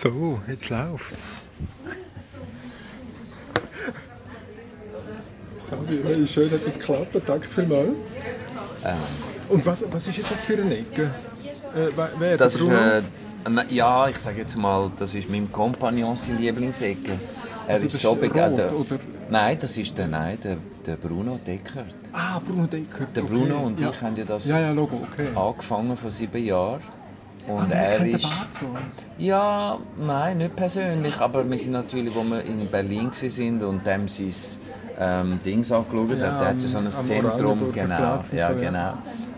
So, jetzt läuft's. Hey, schön hat es geklappt, danke vielmals. Ähm, Und was, was ist jetzt das für eine Ecke? Äh, wer- das ist, äh, ja, ich sage jetzt mal, das ist mein Kompagnon seine Lieblingsecke. Er Also ist so ist begeistert. oder? Nein, das ist der, nein, der, der Bruno Deckert. Ah, Bruno Decker. Der okay. Bruno und ja. ich haben ja das Ja, ja, Logo, okay. angefangen vor sieben Jahren. Und er ist. So? Ja, nein, nicht persönlich, aber wir sind natürlich, wo wir in Berlin sind und dem sein ähm, Dings angeschaut Ja, hat, der hat ja so ein Zentrum, genau, Platz ja, so, ja. genau.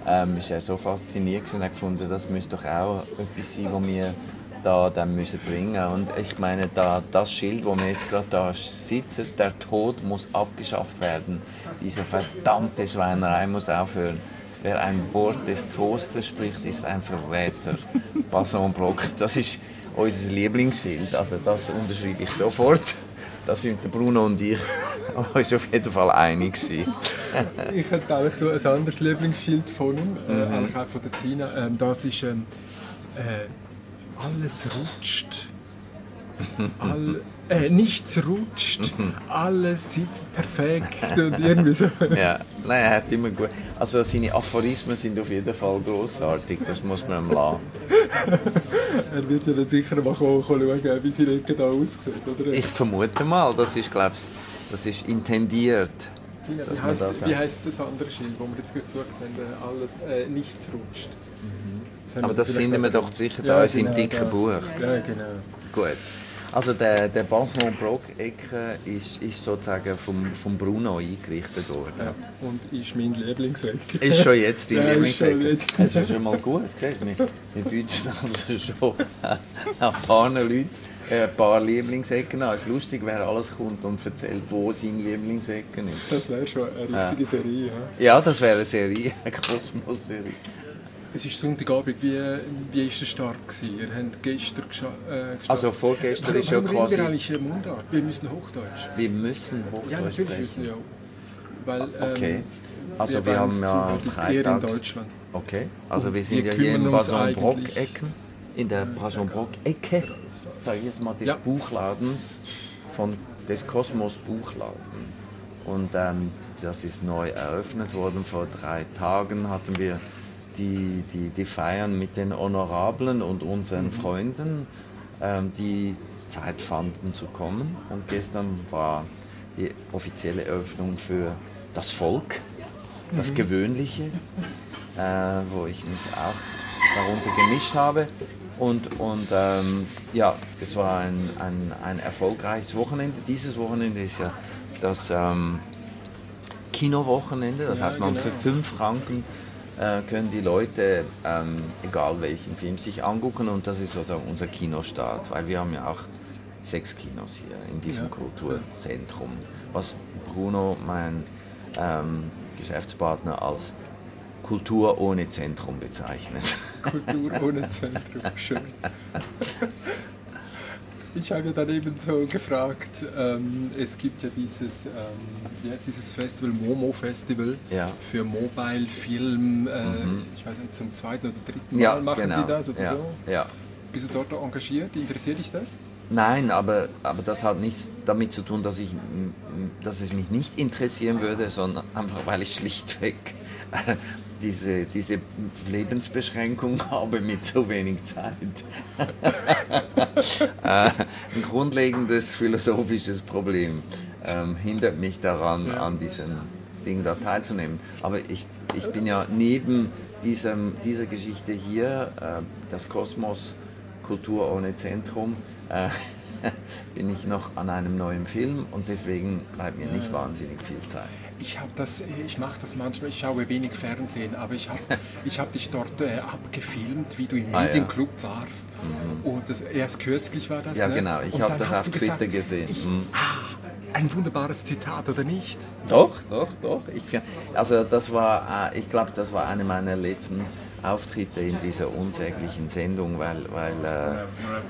Ähm, ist er so fasziniert und hat gefunden, das müsste doch auch etwas sein, was wir da dann müssen bringen und ich meine, da, das Schild, wo wir jetzt gerade da sitzen, der Tod muss abgeschafft werden. Diese verdammte Schweinerei muss aufhören. Wer ein Wort des Trostes spricht, ist ein Verräter. Passon Brock, das ist unser Lieblingsbild. Also das unterschreibe ich sofort. Da sind Bruno und ich uns auf jeden Fall einig gewesen. Ich hätte eigentlich noch ein anderes von ihm, äh, Mhm. eigentlich auch von der Tina. Ähm, das ist ähm, äh, «Alles rutscht». All, äh, nichts rutscht, alles sitzt perfekt und irgendwie so. Ja, nein, er hat immer gut. Also seine Aphorismen sind auf jeden Fall großartig. Das muss man ihm lassen. Er wird ja dann sicher mal kommen, schauen, wie seine Ecke da aussieht, oder? Ich vermute mal, das ist, glaub's, das ist intendiert. Dass wie, heißt, das wie heisst das andere Schild, das wir jetzt gesucht haben? äh, Alles, äh, nichts rutscht. Das Mhm. Aber das finden wir doch sicher Ja, da in seinem genau, dicken da. Buch. Ja, genau. Gut. Also der, der Basmont Brock Ecke ist, ist sozusagen vom, vom Bruno eingerichtet worden. Ja. Und ist mein Lieblingsecke. Ist schon jetzt ist Lieblingsecke. Das ist schon mal gut. Siehst, du, wir, wir bieten also schon ein paar Leuten ein paar Lieblingsecken an. Es ist lustig, wer alles kommt und erzählt, wo seine Lieblingsecken ist. Das wäre schon eine richtige Serie. Ja. Ja, das wäre eine Serie, eine Kosmos-Serie. Es ist Sonntagabend. Wie, wie ist der Start? Gewesen? Ihr habt gestern äh, gestartet. Also vorgestern ist ja reden wir quasi... eigentlich Mundart? Wir müssen Hochdeutsch. Wir müssen Ja, Hochdeutsch natürlich sprechen. müssen wir auch. Weil, ähm, Okay. Also wir, bei haben ja eher in freitags... Deutschland. Okay, also wir sind wir ja hier in Bason-Brock-Ecken, in der Bason-Brock-Ecke, sage ich jetzt mal, des Ja. Buchladens, von, des Kosmos Buchladen. Und ähm, das ist neu eröffnet worden. Vor drei Tagen hatten wir die, die, die Feiern mit den Honorablen und unseren Mhm. Freunden, ähm, die Zeit fanden zu kommen. Und gestern war die offizielle Eröffnung für das Volk, das Gewöhnliche, äh, wo ich mich auch darunter gemischt habe. Und, und ähm, ja, es war ein, ein, ein erfolgreiches Wochenende. Dieses Wochenende ist ja das ähm, Kinowochenende. Das Ja, heißt, man genau. für 5 Franken äh, können die Leute, ähm, egal welchen Film, sich angucken. Und das ist sozusagen unser Kinostart, weil wir haben ja auch sechs Kinos hier in diesem Ja. Kulturzentrum, was Bruno, mein ähm, Geschäftspartner, als Kultur ohne Zentrum bezeichnet. Kultur ohne Zentrum. Schön. Ich habe ja dann eben so gefragt, ähm, es gibt ja dieses, ähm, heißt dieses Festival, Momo Festival, Ja. Mhm. für Mobile Film, äh, ich weiß nicht, zum zweiten oder dritten Mal Ja, machen genau. die das oder ja, so. ja. Bist du dort engagiert? Interessiert dich das? Nein, aber, aber das hat nichts damit zu tun, dass, ich, dass es mich nicht interessieren würde, sondern einfach, weil ich schlichtweg diese, diese Lebensbeschränkung habe mit so wenig Zeit. äh, ein grundlegendes philosophisches Problem ähm, hindert mich daran, an diesem Ding da teilzunehmen. Aber ich, ich bin ja neben diesem, dieser Geschichte hier, äh, das Kosmos Kultur ohne Zentrum, äh, bin ich noch an einem neuen Film und deswegen bleibt mir nicht wahnsinnig viel Zeit. Ich habe das, ich mache das manchmal, ich schaue wenig Fernsehen, aber ich habe ich hab dich dort äh, abgefilmt, wie du im Ah, ja. Medienclub warst. Und das, erst kürzlich war das, Ja, ne? genau, ich habe das auf du gesagt, Twitter gesehen. Ich, Mhm. ah, ein wunderbares Zitat, oder nicht? Doch, doch, doch. Ich, also das war, äh, ich glaube, das war einer meiner letzten Auftritte in dieser unsäglichen Sendung, weil, weil äh,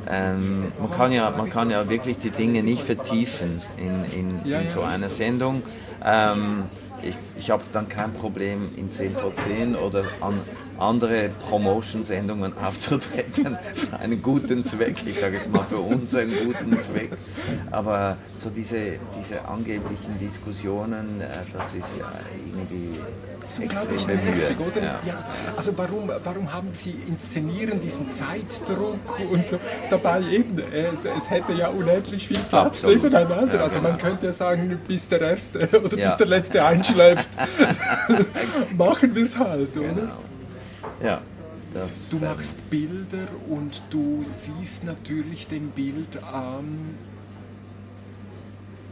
ähm, man, kann ja, man kann ja wirklich die Dinge nicht vertiefen in, in, in so einer Sendung. Ähm, ich ich habe dann kein Problem in 10 vor 10 oder an, andere Promotion-Sendungen aufzutreten für einen guten Zweck. Ich sage jetzt mal für uns einen guten Zweck. Aber so diese, diese angeblichen Diskussionen, äh, das ist ja irgendwie so extrem nervig, oder? Ja. Ja. Also warum, warum haben Sie inszenieren diesen Zeitdruck und so? Dabei eben, es, es hätte ja unendlich viel Platz Absolut. nebeneinander. Ja, also man genau. könnte ja sagen, bis der Erste oder bis der Letzte einschläft, machen wir es halt, oder? Genau. Ja, das Du machst Bilder und du siehst natürlich dem Bild an,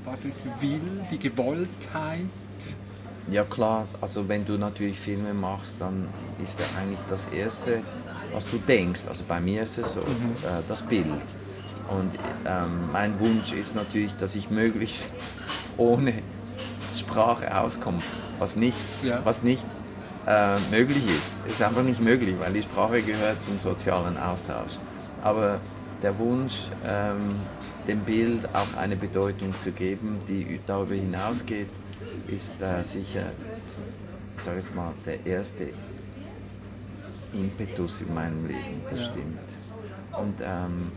was es will, die Gewolltheit. Ja klar, also wenn du natürlich Filme machst, dann ist ja eigentlich das Erste, was du denkst. Also bei mir ist es so, äh, das Bild. Und ähm, mein Wunsch ist natürlich, dass ich möglichst ohne Sprache auskomme, was nicht, Ja. was nicht äh, möglich ist. Ist einfach nicht möglich, weil die Sprache gehört zum sozialen Austausch. Aber der Wunsch, ähm, dem Bild auch eine Bedeutung zu geben, die darüber hinausgeht, ist äh, sicher, ich sage jetzt mal, der erste Impetus in meinem Leben, das Ja. stimmt. Und ähm,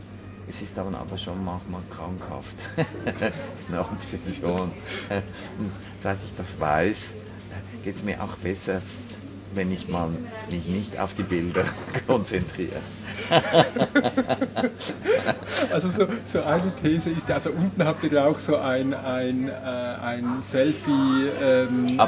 es ist dann aber schon manchmal krankhaft. es ist eine Obsession. Und seit ich das weiß, geht es mir auch besser, wenn ich mal mich nicht auf die Bilder konzentriere. Also so, so eine These ist ja, also unten habt ihr ja auch so ein, ein, äh, ein Selfie... Ähm,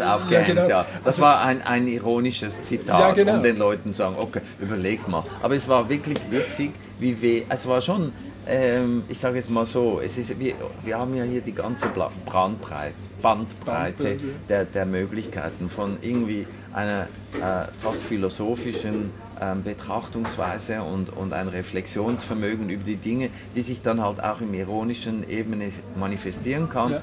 aufgehängt, ja. genau. Das war ein, ein ironisches Zitat, Ja, genau. um den Leuten zu sagen, okay, überlegt mal. Aber es war wirklich witzig, wie wir, es war schon, ähm, ich sage jetzt mal so, es ist, wir, wir haben ja hier die ganze Bandbreite Bandbreite. der, der Möglichkeiten von irgendwie einer äh, fast philosophischen ähm, Betrachtungsweise und, und ein Reflexionsvermögen über die Dinge, die sich dann halt auch im ironischen Ebene manifestieren kann. Ja.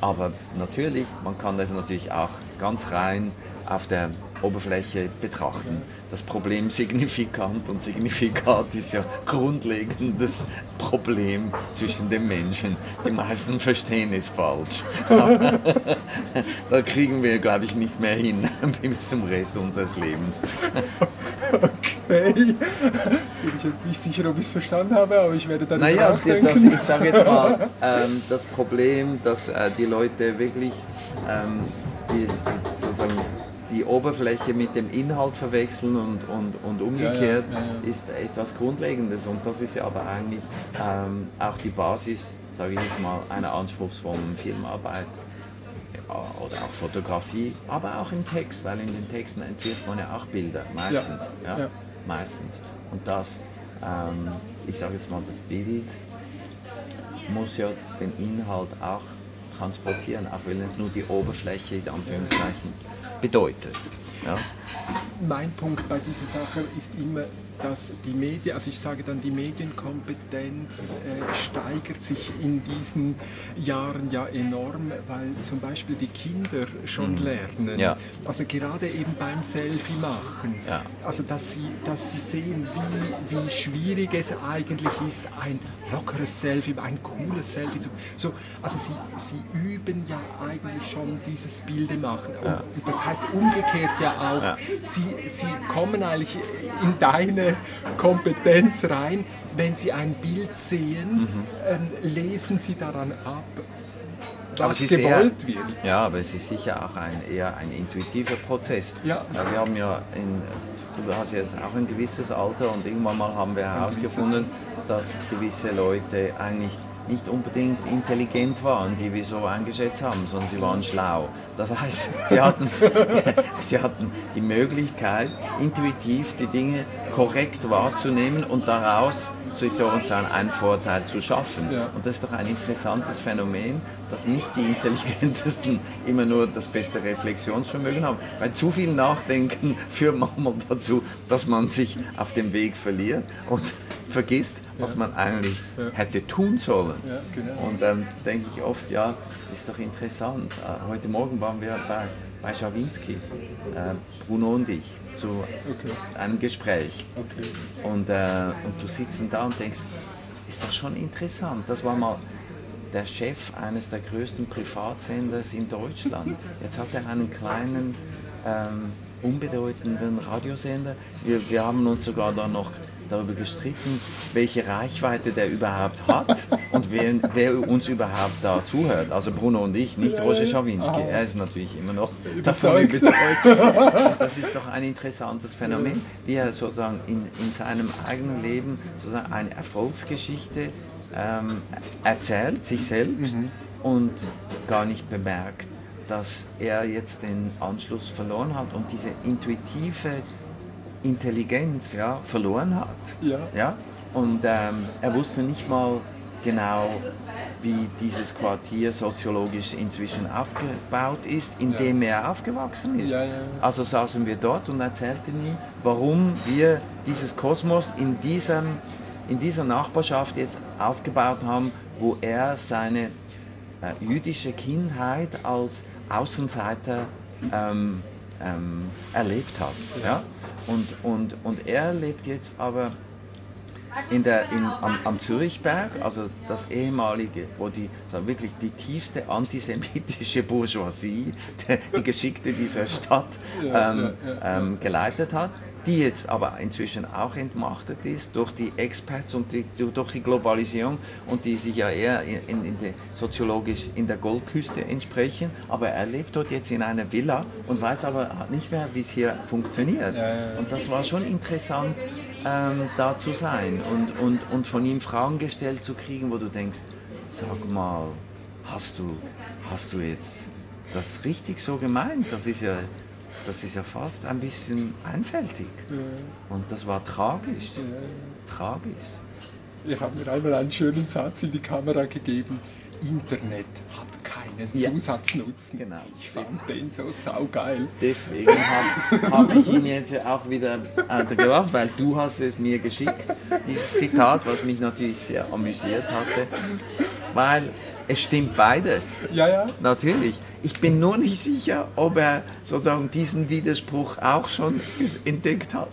Aber natürlich, man kann das natürlich auch ganz rein auf der Oberfläche betrachten. Das Problem Signifikant und Signifikat ist ja grundlegendes Problem zwischen den Menschen. Die meisten verstehen es falsch. da kriegen wir, glaube ich, nicht mehr hin bis zum Rest unseres Lebens. Okay. Bin ich jetzt nicht sicher, ob ich es verstanden habe, aber ich werde dann Naja, nachdenken. das, ich sage jetzt mal, ähm, das Problem, dass äh, die Leute wirklich ähm, die, die, sozusagen die Oberfläche mit dem Inhalt verwechseln und, und, und umgekehrt, Ja, ja, ist etwas Grundlegendes. Und das ist ja aber eigentlich ähm, auch die Basis, sage ich jetzt mal, einer anspruchsvollen Filmarbeit oder auch Fotografie, aber auch im Text, weil in den Texten entwirft man ja auch Bilder, meistens. Ja, ja. Meistens. Und das, ähm, ich sage jetzt mal, das Bild muss ja den Inhalt auch transportieren, auch wenn es nur die Oberfläche, in Anführungszeichen, bedeutet. Ja? mein Punkt bei dieser Sache ist immer, dass die Medien, also ich sage dann, die Medienkompetenz äh, steigert sich in diesen Jahren ja enorm, weil zum Beispiel die Kinder schon lernen. Mhm. Ja. Also gerade eben beim Selfie machen. Ja. Also dass sie, dass sie sehen, wie, wie schwierig es eigentlich ist, ein lockeres Selfie, ein cooles Selfie zu so, Also sie, sie üben ja eigentlich schon dieses Bilde machen. Und, und das heißt umgekehrt ja auch, Ja. sie, sie kommen eigentlich in deine Kompetenz rein, wenn sie ein Bild sehen, ähm, lesen sie daran ab, Mhm. Was ist eher- gewollt wird. Ja, aber es ist sicher auch ein, eher ein intuitiver Prozess. Ja. wir haben ja, in, du hast jetzt auch ein gewisses Alter und irgendwann mal haben wir herausgefunden, dass gewisse Leute eigentlich nicht unbedingt intelligent waren, die wir so eingeschätzt haben, sondern sie waren schlau. Das heißt, sie hatten, sie hatten die Möglichkeit, intuitiv die Dinge korrekt wahrzunehmen und daraus sozusagen einen Vorteil zu schaffen. Ja. Und das ist doch ein interessantes Phänomen, dass nicht die Intelligentesten immer nur das beste Reflexionsvermögen haben. Weil zu viel Nachdenken führt manchmal dazu, dass man sich auf dem Weg verliert und vergisst, was man eigentlich hätte tun sollen. Genau. Und dann denke ich oft, ja, ist doch interessant. Äh, Heute Morgen waren wir bei, bei Schawinski, äh, Bruno und ich, zu Okay. einem Gespräch. Okay. Und, äh, und du sitzt da und denkst, ist doch schon interessant. Das war mal der Chef eines der größten Privatsenders in Deutschland. Jetzt hat er einen kleinen ähm, unbedeutenden Radiosender. Wir, wir haben uns sogar dann noch darüber gestritten, welche Reichweite der überhaupt hat und wer, wer uns überhaupt da zuhört. Also Bruno und ich, nicht Roger Schawinski. Er ist natürlich immer noch davon überzeugt. Das ist doch ein interessantes Phänomen, wie er sozusagen in, in seinem eigenen Leben sozusagen eine Erfolgsgeschichte ähm, erzählt, sich selbst, mhm. und gar nicht bemerkt, dass er jetzt den Anschluss verloren hat und diese intuitive Intelligenz ja, verloren hat. Ja. Ja? Und ähm, er wusste nicht mal genau, wie dieses Quartier soziologisch inzwischen aufgebaut ist, in dem er aufgewachsen ist. Ja, ja, also saßen wir dort und erzählten ihm, warum wir dieses Kosmos in, diesem, in dieser Nachbarschaft jetzt aufgebaut haben, wo er seine äh, jüdische Kindheit als Außenseiter ähm, ähm, erlebt hat. Ja? Und, und, und er lebt jetzt aber in der, in, am, am Zürichberg, also das ehemalige, wo die so wirklich die tiefste antisemitische Bourgeoisie, die, die Geschichte dieser Stadt ähm, ähm, geleitet hat die jetzt aber inzwischen auch entmachtet ist durch die Experts und die, durch die Globalisierung und die sich ja eher in, in der, soziologisch in der Goldküste entsprechen. Aber er lebt dort jetzt in einer Villa und weiß aber nicht mehr, wie es hier funktioniert. Ja, ja. Und das war schon interessant, ähm, da zu sein und, und, und von ihm Fragen gestellt zu kriegen, wo du denkst, sag mal, hast du, hast du jetzt das richtig so gemeint? Das ist ja das ist ja fast ein bisschen einfältig. Ja. Und das war tragisch. Ja. Tragisch. Ihr habt mir einmal einen schönen Satz in die Kamera gegeben. Internet hat keinen ja. Zusatznutzen. Genau. Ich fand den so saugeil. Deswegen habe hab ich ihn jetzt auch wieder gebracht, weil du hast es mir geschickt, dieses Zitat, was mich natürlich sehr amüsiert hatte. Weil es stimmt beides. Ja, ja. Natürlich. Ich bin nur nicht sicher, ob er sozusagen diesen Widerspruch auch schon entdeckt hat.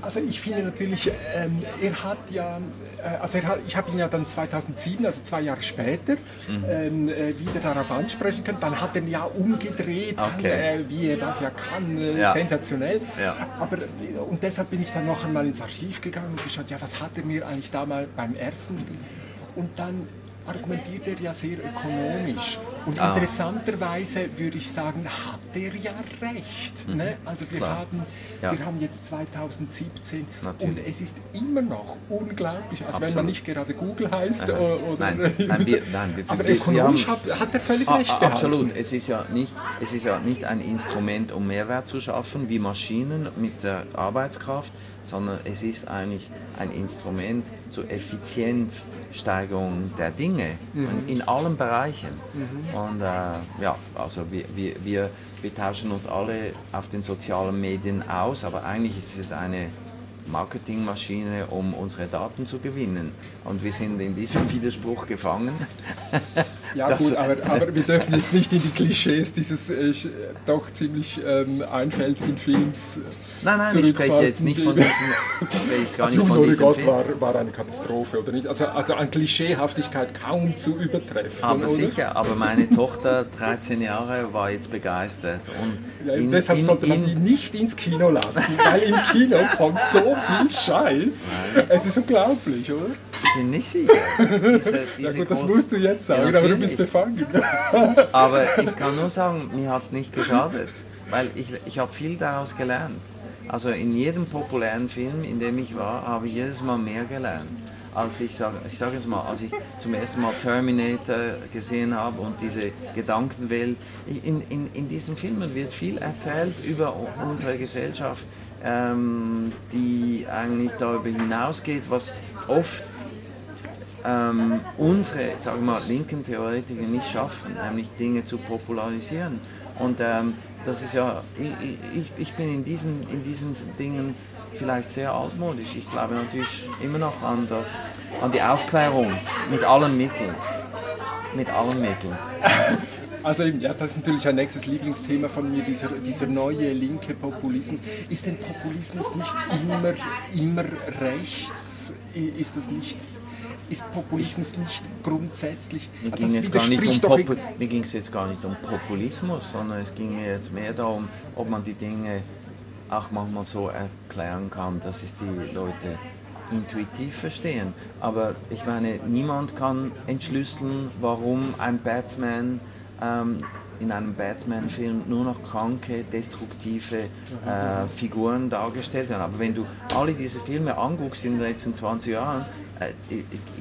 Also ich finde natürlich, ähm, er hat ja, äh, also er hat, ich habe ihn ja dann 2007, also zwei Jahre später, mhm. ähm, äh, wieder darauf ansprechen können. Dann hat er ja umgedreht, okay. äh, wie er das ja kann, äh, ja. sensationell. Ja. Aber, äh, und deshalb bin ich dann noch einmal ins Archiv gegangen und geschaut, ja, was hat er mir eigentlich da mal beim ersten... Und dann argumentiert er ja sehr ökonomisch. Und ah. interessanterweise würde ich sagen, hat er ja recht. Mhm. Ne? Also wir haben, ja. wir haben jetzt 2017 Natürlich. und es ist immer noch unglaublich. Also wenn man nicht gerade Google heißt Aha. oder... Nein, nein, wir, nein wir, aber ökonomisch haben, hat, hat, er völlig a, recht behalten. Absolut. Es ist, ja nicht, es ist ja nicht ein Instrument, um Mehrwert zu schaffen, wie Maschinen mit der Arbeitskraft, sondern es ist eigentlich ein Instrument zur Effizienzsteigerung der Dinge mhm. in allen Bereichen. Mhm. Und äh, ja, also wir, wir, wir, wir tauschen uns alle auf den sozialen Medien aus, aber eigentlich ist es eine Marketingmaschine, um unsere Daten zu gewinnen. Und wir sind in diesem Widerspruch gefangen. Ja das, gut, aber, aber, wir dürfen jetzt nicht in die Klischees dieses äh, doch ziemlich ähm, einfältigen Films Nein, nein, ich spreche jetzt nicht von diesem, ich jetzt gar nicht von diesem Gott war, war eine Katastrophe, oder nicht? Also, also an Klischeehaftigkeit kaum zu übertreffen. Aber oder? sicher, aber meine Tochter, 13 Jahre, war jetzt begeistert. Und ja, in, deshalb in, sollte man die nicht ins Kino lassen, weil im Kino kommt so viel Scheiß. Es ist unglaublich, oder? Ich bin nicht sicher. Diese, diese ja gut, das musst du jetzt sagen, ja, aber du bist befangen. aber ich kann nur sagen, mir hat es nicht geschadet, weil ich, ich habe viel daraus gelernt. Also in jedem populären Film, in dem ich war, habe ich jedes Mal mehr gelernt. Als ich sage ich sag jetzt mal, als ich zum ersten Mal Terminator gesehen habe und diese Gedankenwelt, in, in, in diesen Filmen wird viel erzählt über unsere Gesellschaft, ähm, die eigentlich darüber hinausgeht, was oft ähm, unsere, sagen wir mal, linken Theoretiker nicht schaffen, nämlich Dinge zu popularisieren. Und ähm, das ist ja, ich, ich, ich bin in diesen, in diesen Dingen vielleicht sehr altmodisch. Ich glaube natürlich immer noch an, das, an die Aufklärung mit allen Mitteln. Mit allen Mitteln. Also ja, das ist natürlich ein nächstes Lieblingsthema von mir, dieser, dieser neue linke Populismus. Ist denn Populismus nicht immer, immer rechts? Ist das nicht ist Populismus nicht grundsätzlich. Mir ging, es gar nicht um mir ging es jetzt gar nicht um Populismus, sondern es ging mir jetzt mehr darum, ob man die Dinge auch manchmal so erklären kann, dass es die Leute intuitiv verstehen. Aber ich meine, niemand kann entschlüsseln, warum ein Batman ähm, in einem Batman-Film nur noch kranke, destruktive äh, Figuren dargestellt werden. Aber wenn du alle diese Filme anguckst in den letzten 20 Jahren,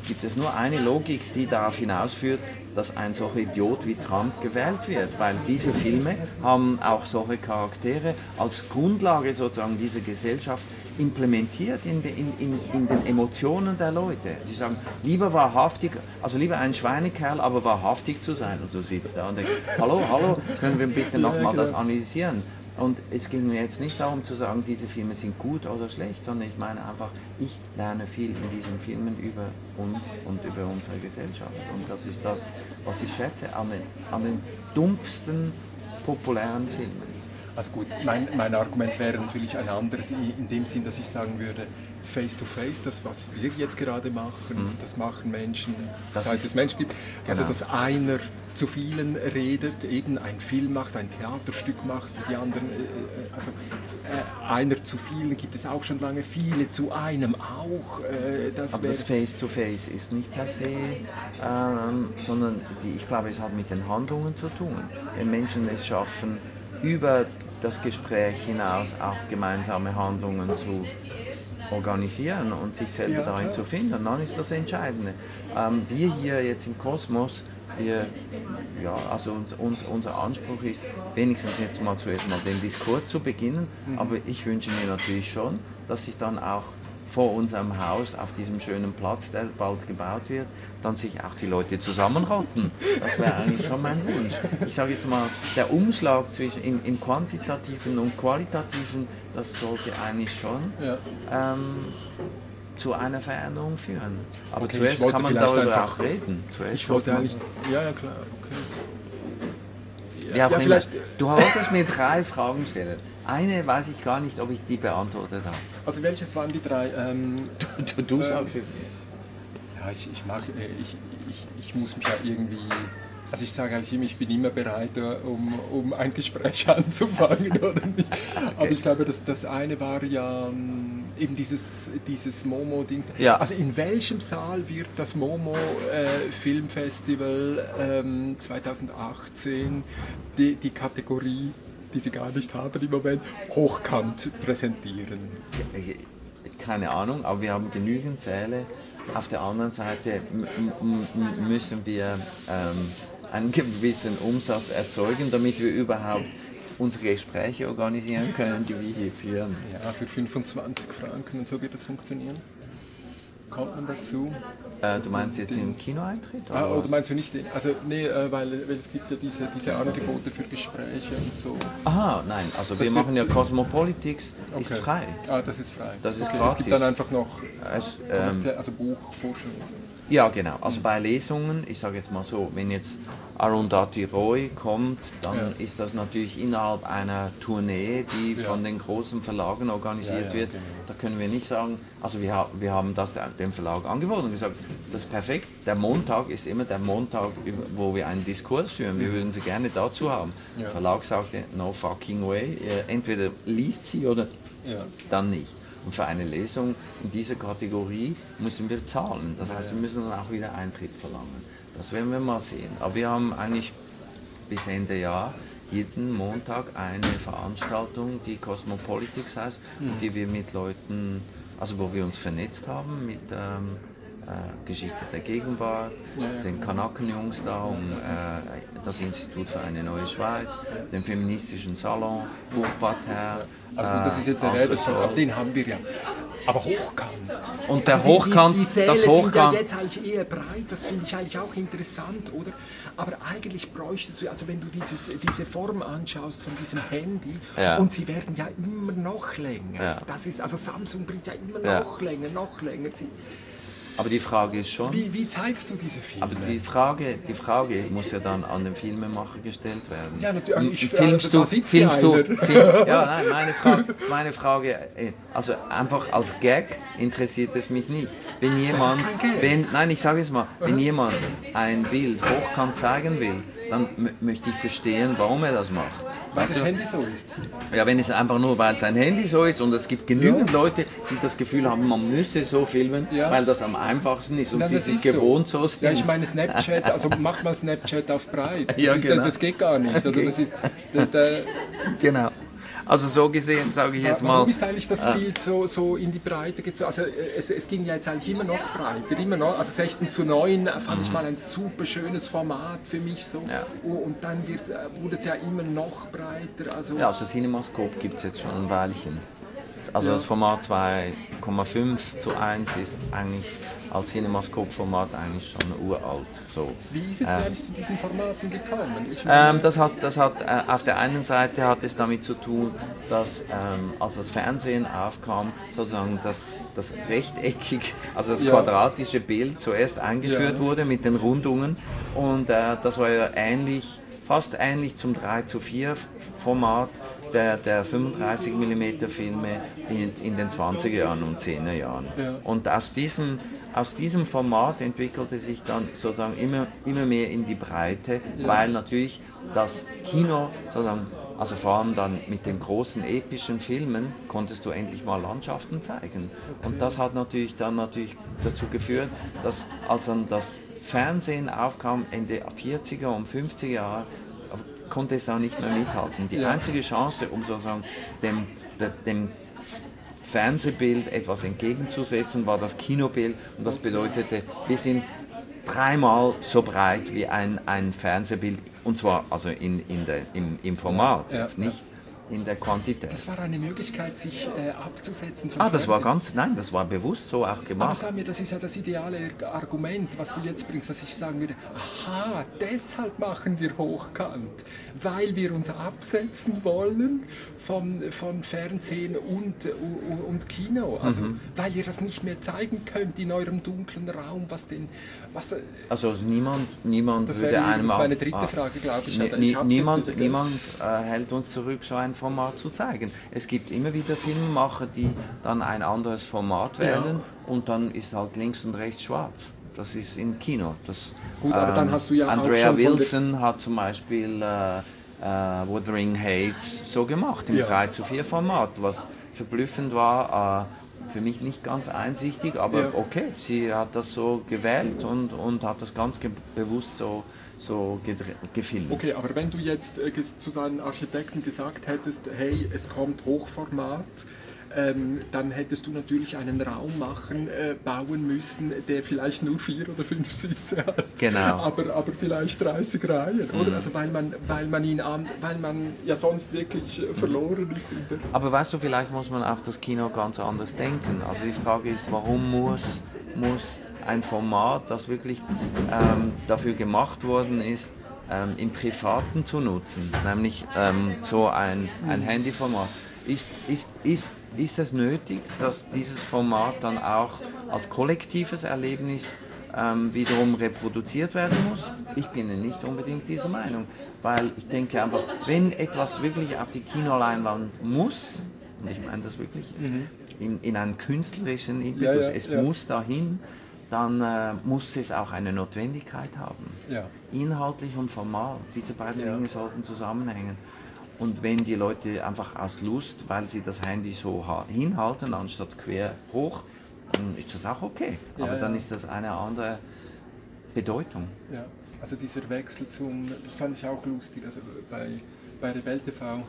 gibt es nur eine Logik, die darauf hinausführt, dass ein solcher Idiot wie Trump gewählt wird, weil diese Filme haben auch solche Charaktere als Grundlage sozusagen dieser Gesellschaft implementiert in, de, in, in, in, den Emotionen der Leute. Die sagen, lieber wahrhaftig, also lieber ein Schweinekerl, aber wahrhaftig zu sein. Und du sitzt da und denkst, hallo, hallo, können wir bitte nochmal ja, genau. das analysieren? Und es ging mir jetzt nicht darum zu sagen, diese Filme sind gut oder schlecht, sondern ich meine einfach, ich lerne viel in diesen Filmen über uns und über unsere Gesellschaft. Und das ist das, was ich schätze an den, an den dumpfsten populären Filmen. Also gut, mein, mein Argument wäre natürlich ein anderes in dem Sinn, dass ich sagen würde, Face-to-Face, -face, das was wir jetzt gerade machen, mhm. das machen Menschen, das seit es Menschen gibt. Also, genau. Dass einer zu vielen redet, eben ein Film macht, ein Theaterstück macht, die anderen, äh, äh, also äh, einer zu vielen gibt es auch schon lange, viele zu einem auch. Äh, das Aber das Face-to-Face -face ist nicht per se, ähm, sondern die, ich glaube, es hat mit den Handlungen zu tun. Wenn Menschen es schaffen, über das Gespräch hinaus auch gemeinsame Handlungen zu organisieren und sich selber ja, darin zu finden. Dann ist das Entscheidende. Ähm, wir hier jetzt im Kosmos, wir, ja, also uns, uns, unser Anspruch ist, wenigstens jetzt mal zuerst mal den Diskurs zu beginnen, mhm. aber ich wünsche mir natürlich schon, dass sich dann auch vor unserem Haus auf diesem schönen Platz, der bald gebaut wird, dann sich auch die Leute zusammenrotten. Das wäre eigentlich schon mein Wunsch. Ich sage jetzt mal, der Umschlag zwischen im, im quantitativen und qualitativen, das sollte eigentlich schon ja. ähm, zu einer Veränderung führen. Aber okay, zuerst kann man darüber auch reden. Zuerst ich wollte eigentlich, ja, ja klar, okay. Ja, ja, vielleicht, du wolltest mir drei Fragen stellen. Eine weiß ich gar nicht, ob ich die beantwortet habe. Also welches waren die drei? Ähm, du, du, du ähm, sagst es mir. Ja, ich, ich mag, äh, ich, ich, ich muss mich ja irgendwie also ich sage eigentlich immer, ich bin immer bereit, äh, um, um ein Gespräch anzufangen oder nicht. Okay. Aber ich glaube, das, das eine war ja ähm, eben dieses, dieses Momo-Ding. Ja. Also in welchem Saal wird das Momo äh, Filmfestival ähm, 2018 die, die Kategorie die sie gar nicht haben im Moment, hochkant präsentieren? Keine Ahnung, aber wir haben genügend Säle. Auf der anderen Seite müssen wir ähm, einen gewissen Umsatz erzeugen, damit wir überhaupt unsere Gespräche organisieren können, die wir hier führen. Ja, für 25 Franken und so wird das funktionieren kommt man dazu? Äh, du meinst jetzt den Kinoeintritt? Oder, ah, oder meinst du nicht den? Also, nee, äh, weil, weil, es gibt ja diese, diese Angebote für Gespräche und so. Aha, nein, also das wir machen ja Cosmopolitics, okay. ist frei. Ah, das ist frei. Das ist okay, gratis. Es gibt dann einfach noch es, ähm, also Buchforschung und so. Ja, genau. Also bei Lesungen, ich sage jetzt mal so, wenn jetzt Arundhati Roy kommt, dann ja. ist das natürlich innerhalb einer Tournee, die ja. von den großen Verlagen organisiert ja, wird. Genau. Da können wir nicht sagen, also wir, wir haben das dem Verlag angeboten und gesagt, das ist perfekt. Der Montag ist immer der Montag, wo wir einen Diskurs führen. Wir mhm. würden sie gerne dazu haben. Der Verlag sagte, no fucking way. Entweder liest sie oder dann nicht. Und für eine Lesung in dieser Kategorie müssen wir zahlen. Das heißt, wir müssen dann auch wieder Eintritt verlangen. Das werden wir mal sehen. Aber wir haben eigentlich bis Ende Jahr jeden Montag eine Veranstaltung, die Cosmopolitics heißt, mhm. die wir mit Leuten, also wo wir uns vernetzt haben mit ähm, äh, Geschichte der Gegenwart, den Kanakenjungs da, um äh, das Institut für eine neue Schweiz, den feministischen Salon, Buchparterre. Also das ist jetzt der Werbespot, den haben wir ja. Aber hochkant. Und der also Hochkant, die, die, die das Hochkant. sind ja jetzt eigentlich eher breit, das finde ich eigentlich auch interessant, oder? Aber eigentlich bräuchtest du, also wenn du dieses, diese Form anschaust von diesem Handy, ja. und sie werden ja immer noch länger. Ja. Das ist, also Samsung bringt ja immer noch länger, noch länger. Sie, aber die Frage ist schon. Wie, wie, zeigst du diese Filme? Aber die Frage, die Frage muss ja dann an den Filmemacher gestellt werden. Ja, natürlich. Filmst du, filmst du, film, ja, nein, meine Frage, meine Frage, äh, also einfach als Gag interessiert es mich nicht. Wenn jemand, wenn, nein, ich sage es mal, wenn jemand ein Bild hochkant zeigen will, dann möchte ich verstehen, warum er das macht. Weil Weißt das du? Handy so ist. Ja, wenn es einfach nur, weil sein Handy so ist und es gibt genügend Leute, die das Gefühl haben, man müsse so filmen, Ja. weil das am einfachsten ist und Nein, sie das sich ist so. gewohnt so, sind. Ja, ich meine Snapchat, also mach mal Snapchat auf breit. Das, Ja, ist, genau. das geht gar nicht. Also das ist, der, der, Genau. Also so gesehen sage ich jetzt mal. Warum ist eigentlich das Ah. Bild so, so in die Breite gezogen? Also äh, es, es ging ja jetzt eigentlich immer noch breiter, immer noch. Also 16 zu 9 fand ich mal ein super schönes Format für mich so. Mhm. Ja. Und dann wird, äh, wurde es ja immer noch breiter. Also Ja, also Cinemascope gibt es jetzt schon ein Weilchen. Also das Format 2,5 zu 1 ist eigentlich als Cinemascope-Format eigentlich schon uralt. So. wie ist es denn eigentlich zu diesen Formaten gekommen? Ähm, das hat, das hat äh, auf der einen Seite hat es damit zu tun, dass ähm, als das Fernsehen aufkam, sozusagen das, das rechteckig, also das Ja. quadratische Bild zuerst eingeführt Ja. wurde mit den Rundungen und äh, das war ja ähnlich, fast ähnlich zum 3 zu 4 Format der, der 35 mm Filme in, in den 20er Jahren und 10er Jahren. Ja. Und aus diesem, aus diesem Format entwickelte sich dann sozusagen immer, immer mehr in die Breite, weil natürlich das Kino sozusagen, also vor allem dann mit den großen epischen Filmen, konntest du endlich mal Landschaften zeigen. Und das hat natürlich dann natürlich dazu geführt, dass als dann das Fernsehen aufkam, Ende 40er und 50er Jahre, konnte es auch nicht mehr mithalten. Die einzige Chance, um sozusagen dem, de- dem Fernsehbild etwas entgegenzusetzen, war das Kinobild. Und das bedeutete, wir sind dreimal so breit wie ein, ein Fernsehbild. Und zwar also in, in der, im, im Format, Ja, jetzt nicht in der Quantität. das war eine Möglichkeit, sich äh, abzusetzen Ah, das war Fernsehen. ganz, nein, das war bewusst so auch Aber gemacht. sag mir, das ist ja das ideale Argument, was du jetzt bringst, dass ich sagen würde, aha, deshalb machen wir hochkant, weil wir uns absetzen wollen vom, vom Fernsehen und, und, und Kino. Also, Mhm. weil ihr das nicht mehr zeigen könnt in eurem dunklen Raum, was den, was da, Also niemand, niemand Das würde wäre einem übrigens auch- meine dritte ah, Frage, glaube ich. ni- hab's niemand niemand äh, hält uns zurück, so ein Format zu zeigen. Es gibt immer wieder Filmemacher, die dann ein anderes Format wählen und dann ist halt links und rechts schwarz. Das ist im Kino. Das, ähm, Gut, aber dann hast du ja auch Andrea schon von der- Wilson hat zum Beispiel äh, äh, Wuthering Heights so gemacht, im Ja. 3 zu 4 Format, was verblüffend war. Äh, für mich nicht ganz einsichtig, aber Ja. okay, sie hat das so gewählt und, und hat das ganz bewusst so, so gefilmt. Okay, aber wenn du jetzt äh, zu deinen Architekten gesagt hättest, hey, es kommt Hochformat, ähm, dann hättest du natürlich einen Raum machen, äh, bauen müssen, der vielleicht nur vier oder fünf Sitze hat. Genau. Mhm. Aber, aber vielleicht 30 Reihen, oder? Also weil man, weil man ihn an, weil man ja sonst wirklich äh, verloren ist in der. Aber weißt du, vielleicht muss man auch das Kino ganz anders denken. Also die Frage ist, warum muss, muss ein Format, das wirklich ähm, dafür gemacht worden ist, ähm, im Privaten zu nutzen, nämlich ähm, so ein, ein Handyformat. Ist, ist, ist, ist es nötig, dass dieses Format dann auch als kollektives Erlebnis ähm, wiederum reproduziert werden muss? Ich bin nicht unbedingt dieser Meinung, weil ich denke einfach, wenn etwas wirklich auf die Kinoleinwand muss, und ich meine das wirklich in, in einem künstlerischen Impetus, Ja, ja, es ja. muss dahin, dann äh, muss es auch eine Notwendigkeit haben. Ja. Inhaltlich und formal, diese beiden Ja. Dinge sollten zusammenhängen. Und wenn die Leute einfach aus Lust, weil sie das Handy so ha- hinhalten, anstatt quer hoch, dann ist das auch okay. Ja, Aber dann ist das eine andere Bedeutung. Ja, also dieser Wechsel zum, das fand ich auch lustig, also bei, bei Rebell TV,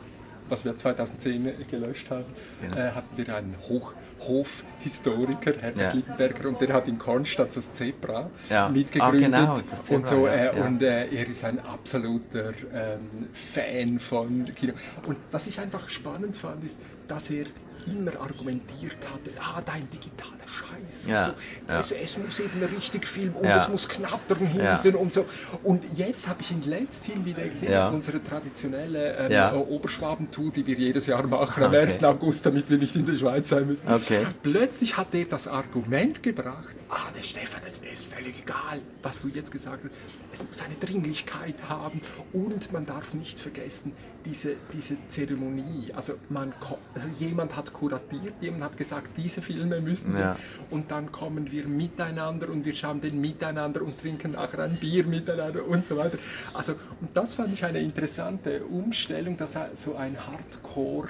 was wir 2010 gelöscht haben, Genau. äh, hatten wir einen Hoch, Hofhistoriker, Herbert Ja. Liebenberger, und der hat in Konstanz das Zebra Ja. mitgegründet. Ah, genau, Zebra, und so, äh, ja. und äh, er ist ein absoluter ähm, Fan von Kino. Und was ich einfach spannend fand, ist, dass er immer argumentiert hatte, ah, dein digitaler Scheiß. Ja, so. ja. Es, es muss eben richtig filmen und Ja. es muss knattern hinten und so. Und jetzt habe ich ihn letzthin wieder gesehen, unsere traditionelle ähm, äh, Oberschwabentour, die wir jedes Jahr machen, am Okay. 1. August, damit wir nicht in der Schweiz sein müssen. Okay. Plötzlich hat er das Argument gebracht, ah, der Stefan, es ist völlig egal, was du jetzt gesagt hast. Es muss eine Dringlichkeit haben und man darf nicht vergessen, diese, diese Zeremonie. Also, man, also jemand hat kuratiert, jemand hat gesagt, diese Filme müssen wir. Ja. und dann kommen wir miteinander und wir schauen den miteinander und trinken nachher ein Bier miteinander und so weiter. Also, und das fand ich eine interessante Umstellung, dass so ein Hardcore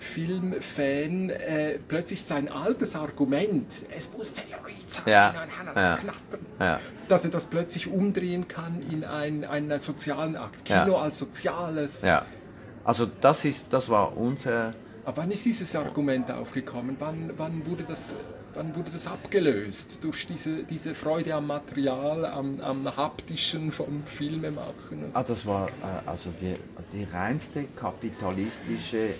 Filmfan äh, plötzlich sein altes Argument, es muss Theorie sein, Ja, ja, Knappen, ja. dass er das plötzlich umdrehen kann in einen, einen sozialen Akt. Kino Ja. als soziales. Ja. Also das ist, das war unser, Aber wann ist dieses Argument aufgekommen? Wann, wann, wurde, das, wann wurde das abgelöst? Durch diese, diese Freude am Material, am, am haptischen vom Filmemachen? ah, das war äh, also die, die reinste kapitalistische äh, äh,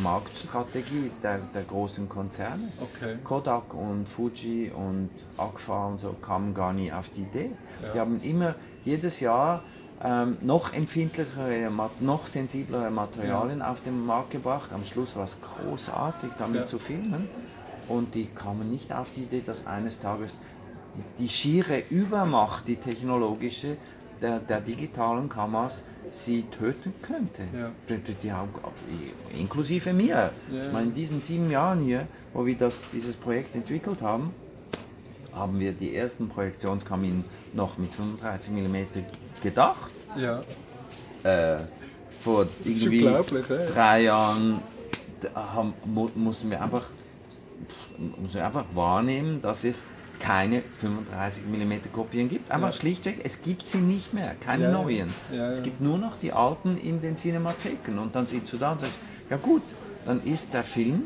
Marktstrategie der, der großen Konzerne. Okay. Kodak und Fuji und Agfa und so kamen gar nie auf die Idee. Die haben immer jedes Jahr ähm, noch empfindlichere, noch sensiblere Materialien auf den Markt gebracht. Am Schluss war es großartig, damit Ja. zu filmen. Und die kamen nicht auf die Idee, dass eines Tages die, die schiere Übermacht, die technologische, der, der digitalen Kameras sie töten könnte. Ja. Die, die haben, inklusive mir. Ja. Ich meine, in diesen sieben Jahren hier, wo wir das, dieses Projekt entwickelt haben, haben wir die ersten Projektionskabinen noch mit 35 mm gedacht. Ja. Äh, vor irgendwie drei Jahren haben, mu mussten wir einfach, wir einfach wahrnehmen, dass es keine 35 mm Kopien gibt. Einfach Ja. schlichtweg, es gibt sie nicht mehr, keine Ja, neuen. Ja, Es gibt nur noch die alten in den Cinematheken. Und dann sitzt du da und sagst, ja gut, dann ist der Film,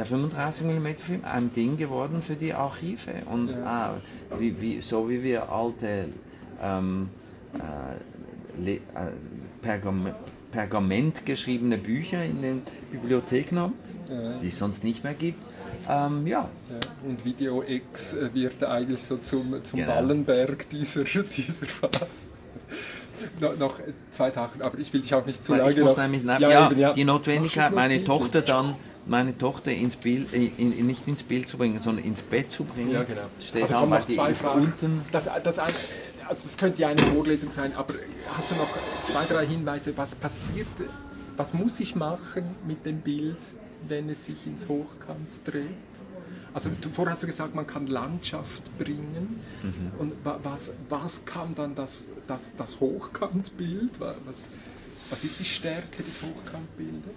der 35 mm Film, ein Ding geworden für die Archive. Und ah, wie, wie, so wie wir alte ähm, äh, Le- äh, Pergam Pergament geschriebene Bücher in den Bibliotheken haben, die es sonst nicht mehr gibt. Ähm, ja, Ja, und Video X äh, wird eigentlich so zum, zum Genau. Ballenberg dieser, dieser Phase. No, noch zwei Sachen, aber ich will dich auch nicht zu lange ich muss noch- nämlich, ja, eben, die Notwendigkeit, meine. Tochter dann, meine Tochter ins Bild, in, in, nicht ins Bild zu bringen, sondern ins Bett zu bringen. Ja, genau. Steht Also noch die zwei ist Fragen. unten. Das, das, eine, also das könnte ja eine Vorlesung sein, aber hast du noch zwei, drei Hinweise, was passiert, was muss ich machen mit dem Bild, wenn es sich ins Hochkant dreht? Also du, vorher hast du gesagt, man kann Landschaft bringen. Mhm. Und wa- was, was kann dann das, das, das Hochkantbild? Wa- Was, was ist die Stärke des Hochkantbildes?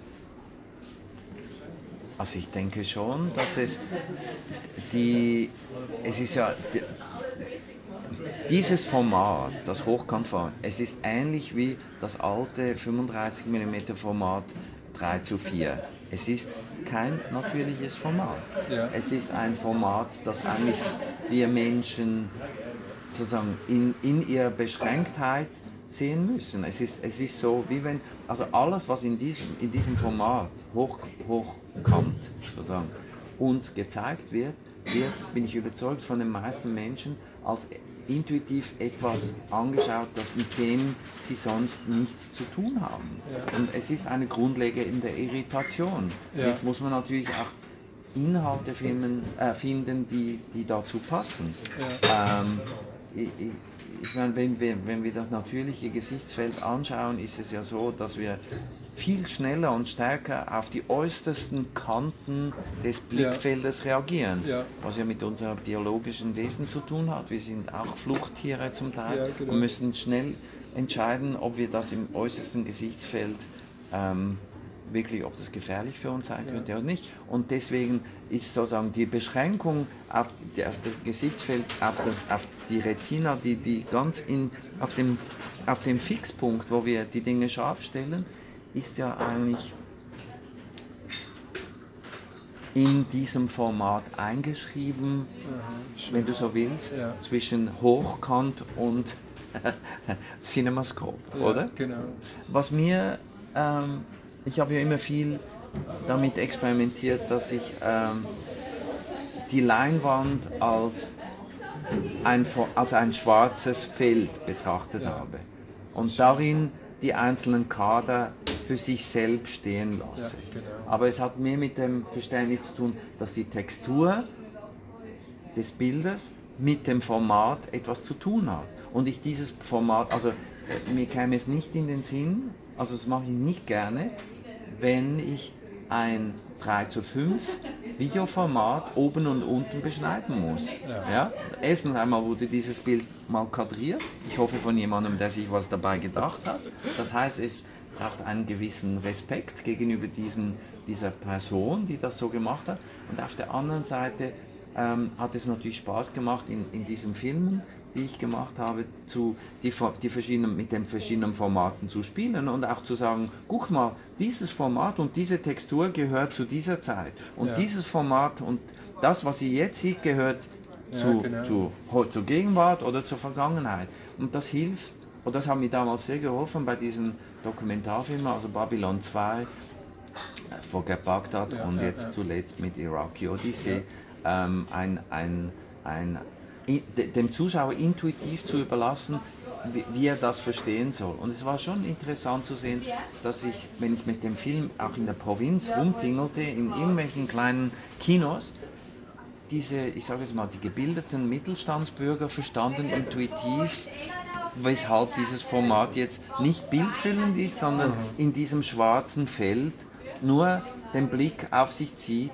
Also ich denke schon, dass es die, es ist ja, die, dieses Format, das Hochkantformat, es ist ähnlich wie das alte 35 mm Format 3 zu 4. Es ist kein natürliches Format. Ja. Es ist ein Format, das eigentlich wir Menschen sozusagen in, in ihrer Beschränktheit sehen müssen. Es ist, es ist so, wie wenn, also alles, was in diesem, in diesem Format hoch, hochkant sozusagen, uns gezeigt wird, wird, bin ich überzeugt, von den meisten Menschen als intuitiv etwas angeschaut, das mit dem sie sonst nichts zu tun haben. Und es ist eine grundlegende Irritation. Ja. Jetzt muss man natürlich auch Inhalte finden, äh, finden die, die dazu passen. Ähm, ich, ich, ich meine, wenn wir, wenn wir das natürliche Gesichtsfeld anschauen, ist es ja so, dass wir viel schneller und stärker auf die äußersten Kanten des Blickfeldes reagieren, Ja. was ja mit unserem biologischen Wesen zu tun hat. Wir sind auch Fluchttiere zum Teil Ja, genau. und müssen schnell entscheiden, ob wir das im äußersten Gesichtsfeld ähm, wirklich, ob das gefährlich für uns sein könnte oder nicht. Und deswegen ist sozusagen die Beschränkung auf, die, auf das Gesichtsfeld, auf, das, auf die Retina, die, die ganz in, auf, dem, auf dem Fixpunkt, wo wir die Dinge scharf stellen, ist ja eigentlich in diesem Format eingeschrieben, wenn du so willst, Ja. zwischen Hochkant und Cinemascope, oder? Genau. Was mir, ähm, ich habe ja immer viel damit experimentiert, dass ich ähm, die Leinwand als ein, als ein schwarzes Feld betrachtet habe und darin die einzelnen Kader für sich selbst stehen lasse. Ja, genau. Aber es hat mehr mit dem Verständnis zu tun, dass die Textur des Bildes mit dem Format etwas zu tun hat. Und ich dieses Format, also äh, mir käme es nicht in den Sinn, also das mache ich nicht gerne, wenn ich ein 3 zu 5 Videoformat oben und unten beschneiden muss. Ja. Ja? Erstens einmal wurde dieses Bild mal kadriert. Ich hoffe von jemandem, der sich was dabei gedacht hat. Das heißt, es braucht einen gewissen Respekt gegenüber diesen, dieser Person, die das so gemacht hat. Und auf der anderen Seite ähm, hat es natürlich Spaß gemacht, in, in diesen Filmen, die ich gemacht habe, zu, die, die verschiedenen, mit den verschiedenen Formaten zu spielen und auch zu sagen, guck mal, dieses Format und diese Textur gehört zu dieser Zeit. Und Ja. dieses Format und das, was ihr jetzt sieht, gehört Ja, zu, genau. zu, zur Gegenwart oder zur Vergangenheit. Und das hilft, und das hat mir damals sehr geholfen bei diesen Dokumentarfilmen, also Babylon 2, äh, vor Bagdad Ja, und ja, jetzt ja. zuletzt mit Iraqi Odyssey, ähm, ein, ein, ein, dem Zuschauer intuitiv zu überlassen, wie, er das verstehen soll. Und es war schon interessant zu sehen, dass ich, wenn ich mit dem Film auch in der Provinz rumtingelte, in irgendwelchen kleinen Kinos, diese, ich sage jetzt mal, die gebildeten Mittelstandsbürger verstanden intuitiv, weshalb dieses Format jetzt nicht bildfüllend ist, sondern in diesem schwarzen Feld nur den Blick auf sich zieht.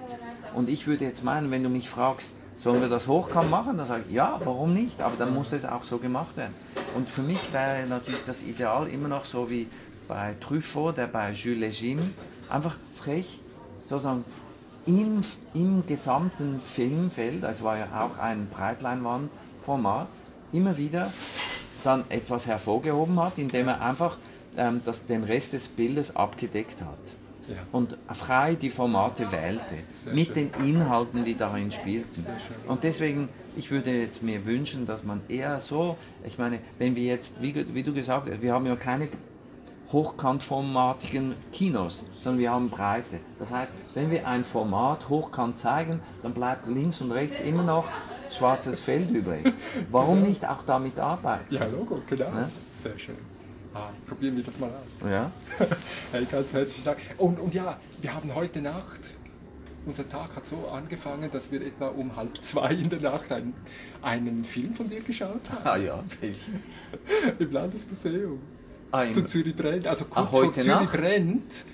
Und ich würde jetzt meinen, wenn du mich fragst, sollen wir das hochkant machen, dann sage ich, ja, warum nicht? Aber dann muss es auch so gemacht werden. Und für mich wäre natürlich das Ideal immer noch so wie bei Truffaut, der bei Jules Legime, einfach frech, sozusagen im, im gesamten Filmfeld, es war ja auch ein Breitleinwandformat, immer wieder dann etwas hervorgehoben hat, indem er einfach ähm, das, den Rest des Bildes abgedeckt hat. Ja. Und frei die Formate wählte, Sehr mit schön. den Inhalten, die darin spielten. Und deswegen, ich würde jetzt mir wünschen, dass man eher so, ich meine, wenn wir jetzt, wie, wie du gesagt hast, wir haben ja keine hochkantformatigen Kinos, sondern wir haben Breite. Das heißt, wenn wir ein Format hochkant zeigen, dann bleibt links und rechts immer noch schwarzes Feld übrig. Warum nicht auch damit arbeiten? Ja, Logo, genau. Ja. Sehr schön. Ah, probieren wir das mal aus. Ja? Hey, ganz herzlichen Dank. Und, und ja, wir haben heute Nacht, unser Tag hat so angefangen, dass wir etwa um halb zwei in der Nacht einen, einen Film von dir geschaut haben. Ah ja, welchen? Im Landesmuseum. Ah, Zu Zürich brennt. Also kurz Ah, vor Zürich Nacht? brennt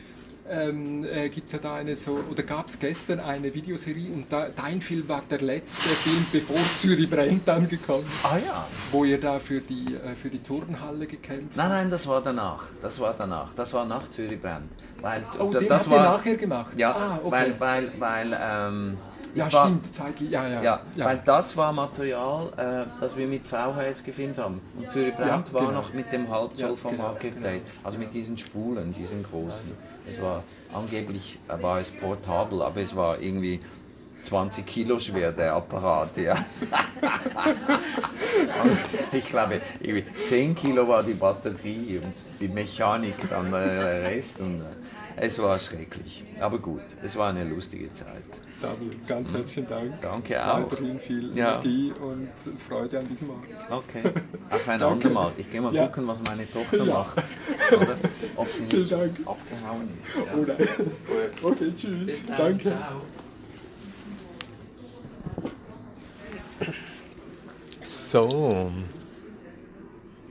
ähm, äh, gibt es ja da eine so, oder gab es gestern eine Videoserie und da, dein Film war der letzte Film, bevor Zürich brennt angekommen, Ah ja. wo ihr da für die, äh, für die Turnhalle gekämpft Nein, nein, das war danach. Das war danach. Das war nach Zürich Brand. Weil Oh, den das habt ihr war nachher gemacht? Ja, Ah, okay. weil, weil, weil, ähm, Ja, war- stimmt, zeitlich, ja, ja. Ja, weil das war Material, äh, das wir mit VHS gefilmt haben. Und Zürich Brand Ja, war genau. noch mit dem Halbzoll-Format Ja, genau, gedreht. Also mit diesen Spulen, diesen großen. Es war angeblich äh, war es portabel, aber es war irgendwie 20 Kilo schwer, der Apparat, ja. Ich glaube, irgendwie 10 Kilo war die Batterie und die Mechanik, dann der Rest. Und, äh, es war schrecklich. Aber gut, es war eine lustige Zeit. Samuel, ganz herzlichen Dank. Danke auch. Weiterhin viel Ja. Energie und Freude an diesem Ort. Okay. Auf ein andermal. Ich gehe mal Ja. gucken, was meine Tochter Ja. macht. Oder? Ob sie Vielen nicht Dank. abgehauen ist. Ja. Oh nein. Okay, tschüss. Bis dann. Danke. Ciao. So,